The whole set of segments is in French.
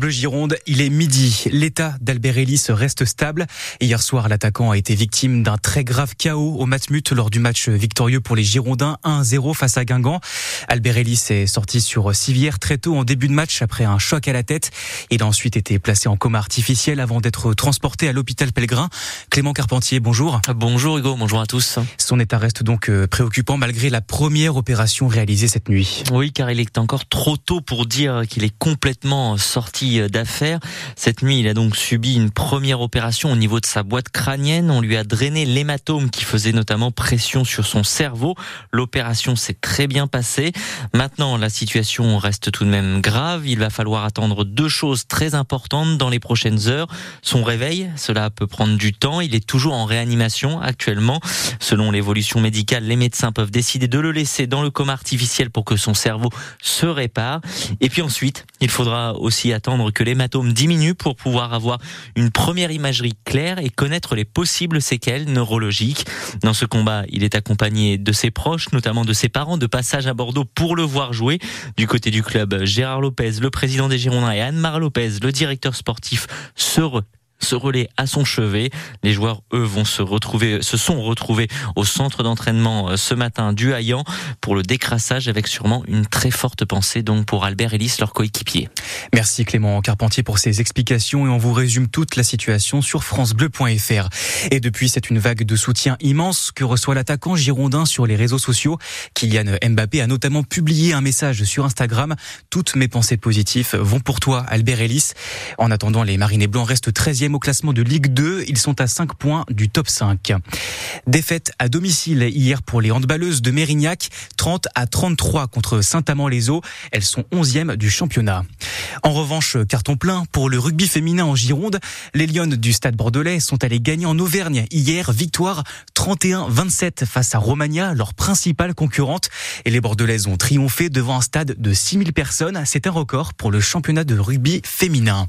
Bleu Gironde, il est midi. L'état d'Albert Ellis reste stable. Hier soir, l'attaquant a été victime d'un très grave chaos au Matmut lors du match victorieux pour les Girondins 1-0 face à Guingamp. Albert Ellis est sorti sur civière très tôt en début de match après un choc à la tête. Il a ensuite été placé en coma artificiel avant d'être transporté à l'hôpital Pellegrin. Clément Carpentier, bonjour. Bonjour Hugo, bonjour à tous. Son état reste donc euh, préoccupant malgré la première opération réalisée cette nuit. Oui, car il est encore trop tôt pour dire qu'il est complètement sorti d'affaires. Cette nuit, il a donc subi une première opération au niveau de sa boîte crânienne. On lui a drainé l'hématome qui faisait notamment pression sur son cerveau. L'opération s'est très bien passée. Maintenant, la situation reste tout de même grave. Il va falloir attendre deux choses très importantes dans les prochaines heures. Son réveil, cela peut prendre du temps. Il est toujours en réanimation actuellement. Selon l'évolution médicale, les médecins peuvent décider de le laisser dans le coma artificiel pour que son cerveau se répare. Et puis ensuite, il faudra aussi attendre que l'hématome diminue pour pouvoir avoir une première imagerie claire et connaître les possibles séquelles neurologiques. Dans ce combat, il est accompagné de ses proches, notamment de ses parents, de passage à Bordeaux pour le voir jouer. Du côté du club, Gérard Lopez, le président des Girondins, et Anne-Marie Lopez, le directeur sportif, se se relaie à son chevet. Les joueurs, eux, vont se retrouver, se sont retrouvés au centre d'entraînement euh, ce matin du Hayan pour le décrassage avec sûrement une très forte pensée donc pour Albert Ellis, leur coéquipier. Merci Clément Carpentier pour ces explications et on vous résume toute la situation sur francebleu.fr. Et depuis, c'est une vague de soutien immense que reçoit l'attaquant girondin sur les réseaux sociaux. Kylian Mbappé a notamment publié un message sur Instagram. Toutes mes pensées positives vont pour toi, Albert Ellis. En attendant, les Marinés Blancs restent 13e au classement de Ligue 2. Ils sont à 5 points du top 5. Défaite à domicile hier pour les handballeuses de Mérignac, 30 à 33 contre Saint-Amand-les-Eaux. Elles sont 11e du championnat. En revanche, carton plein pour le rugby féminin en Gironde. Les Lyonnes du Stade Bordelais sont allées gagner en Auvergne hier. Victoire 31-27 face à Romagna, leur principale concurrente. Et les Bordelaises ont triomphé devant un stade de 6000 personnes. C'est un record pour le championnat de rugby féminin.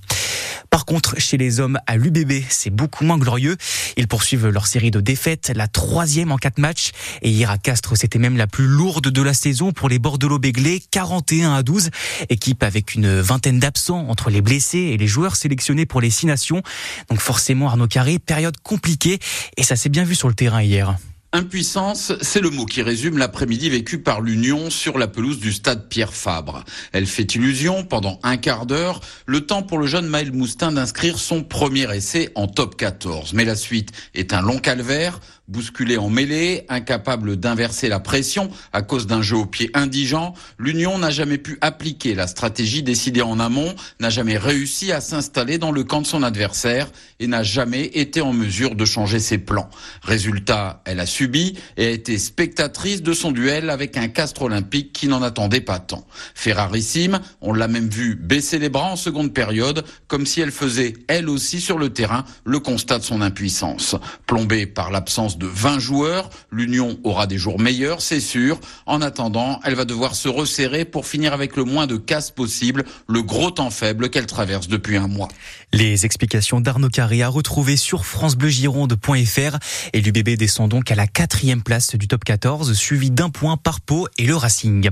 Par contre, chez les hommes à l'UBB, c'est beaucoup moins glorieux. Ils poursuivent leur série de défaites, la troisième en quatre matchs. Et hier à Castres, c'était même la plus lourde de la saison pour les Bordelot-Béglés, 41 à 12. Équipe avec une vingtaine d'absents entre les blessés et les joueurs sélectionnés pour les six nations. Donc forcément, Arnaud Carré, période compliquée. Et ça s'est bien vu sur le terrain hier. Impuissance, c'est le mot qui résume l'après-midi vécu par l'Union sur la pelouse du stade Pierre Fabre. Elle fait illusion pendant un quart d'heure, le temps pour le jeune Maël Moustin d'inscrire son premier essai en top 14. Mais la suite est un long calvaire, bousculé en mêlée, incapable d'inverser la pression à cause d'un jeu au pied indigent, l'Union n'a jamais pu appliquer la stratégie décidée en amont, n'a jamais réussi à s'installer dans le camp de son adversaire et n'a jamais été en mesure de changer ses plans. Résultat, elle a subi et a été spectatrice de son duel avec un castre olympique qui n'en attendait pas tant. Ferrarissime, on l'a même vu baisser les bras en seconde période, comme si elle faisait, elle aussi sur le terrain, le constat de son impuissance. Plombée par l'absence de 20 joueurs. L'Union aura des jours meilleurs, c'est sûr. En attendant, elle va devoir se resserrer pour finir avec le moins de casse possible, le gros temps faible qu'elle traverse depuis un mois. Les explications d'Arnaud Carré à retrouver sur francebleugironde.fr et l'UBB descend donc à la quatrième place du top 14, suivi d'un point par Pau et le Racing.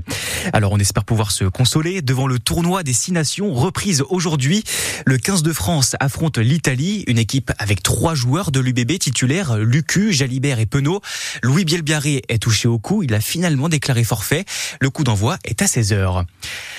Alors on espère pouvoir se consoler devant le tournoi des six nations reprise aujourd'hui. Le 15 de France affronte l'Italie, une équipe avec trois joueurs de l'UBB titulaires, Lucu, Jalibert et Penaud. Louis Bielbiaré est touché au cou. Il a finalement déclaré forfait. Le coup d'envoi est à 16h.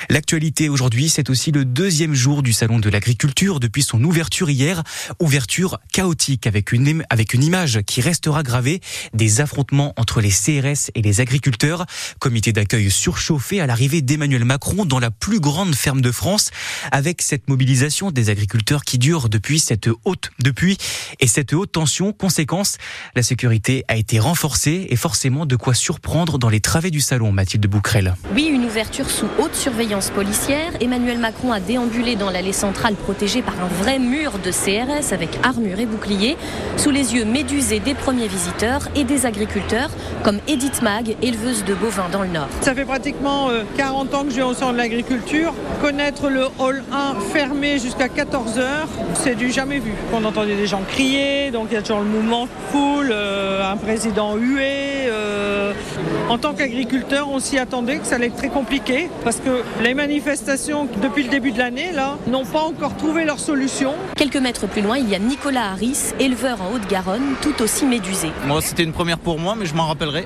L'actualité aujourd'hui, c'est aussi le deuxième jour du Salon de l'agriculture depuis son ouverture hier. Ouverture chaotique avec une, avec une image qui restera gravée des affrontements entre les CRS et les agriculteurs. Comité d'accueil surchauffé à l'arrivée d'Emmanuel Macron dans la plus grande ferme de France avec cette mobilisation des agriculteurs qui dure depuis cette haute, depuis et cette haute tension. Conséquence, la sécurité a été renforcée et forcément de quoi surprendre dans les travées du salon, Mathilde Bouquerel. Oui, une ouverture sous haute surveillance policière. Emmanuel Macron a déambulé dans l'allée centrale protégée par un vrai mur de CRS avec armure et bouclier, sous les yeux médusés des premiers visiteurs et des agriculteurs, comme Edith Mag, éleveuse de bovins dans le Nord. Ça fait pratiquement 40 euh, ans que je vais au centre de l'agriculture. Connaître le hall 1 fermé jusqu'à 14 heures, c'est du jamais vu. On entendait des gens crier, donc il y a toujours le mouvement foule. Euh, un président hué. Euh, En tant qu'agriculteur, on s'y attendait que ça allait être très compliqué parce que les manifestations depuis le début de l'année là n'ont pas encore trouvé leur solution. Quelques mètres plus loin, il y a Nicolas Harris, éleveur en Haute-Garonne, tout aussi médusé. Moi, c'était une première pour moi, mais je m'en rappellerai.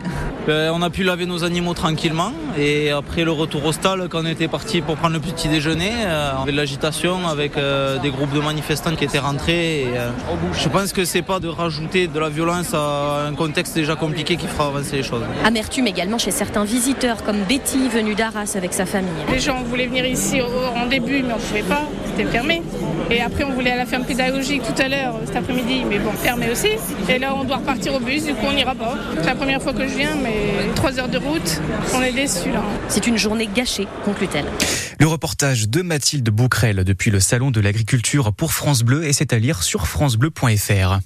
Euh, on a pu laver nos animaux tranquillement et après le retour au stade, quand on était parti pour prendre le petit déjeuner, euh, on avait de l'agitation avec euh, des groupes de manifestants qui étaient rentrés. Et, euh, je pense que c'est pas de rajouter de la violence à un contexte déjà compliqué qui fera avancer les choses. Amertume également chez certains visiteurs comme Betty venue d'Arras avec sa famille. Les gens voulaient venir ici au- en début, mais on ne pouvait pas, c'était fermé. Et après, on voulait à la ferme pédagogique tout à l'heure, cet après-midi, mais bon, fermé aussi. Et là, on doit repartir au bus, du coup, on n'ira pas. C'est la première fois que je viens, mais trois heures de route, on est déçus là. C'est une journée gâchée, conclut-elle. Le reportage de Mathilde Bouquerel depuis le Salon de l'Agriculture pour France Bleu et c'est à lire sur francebleu.fr.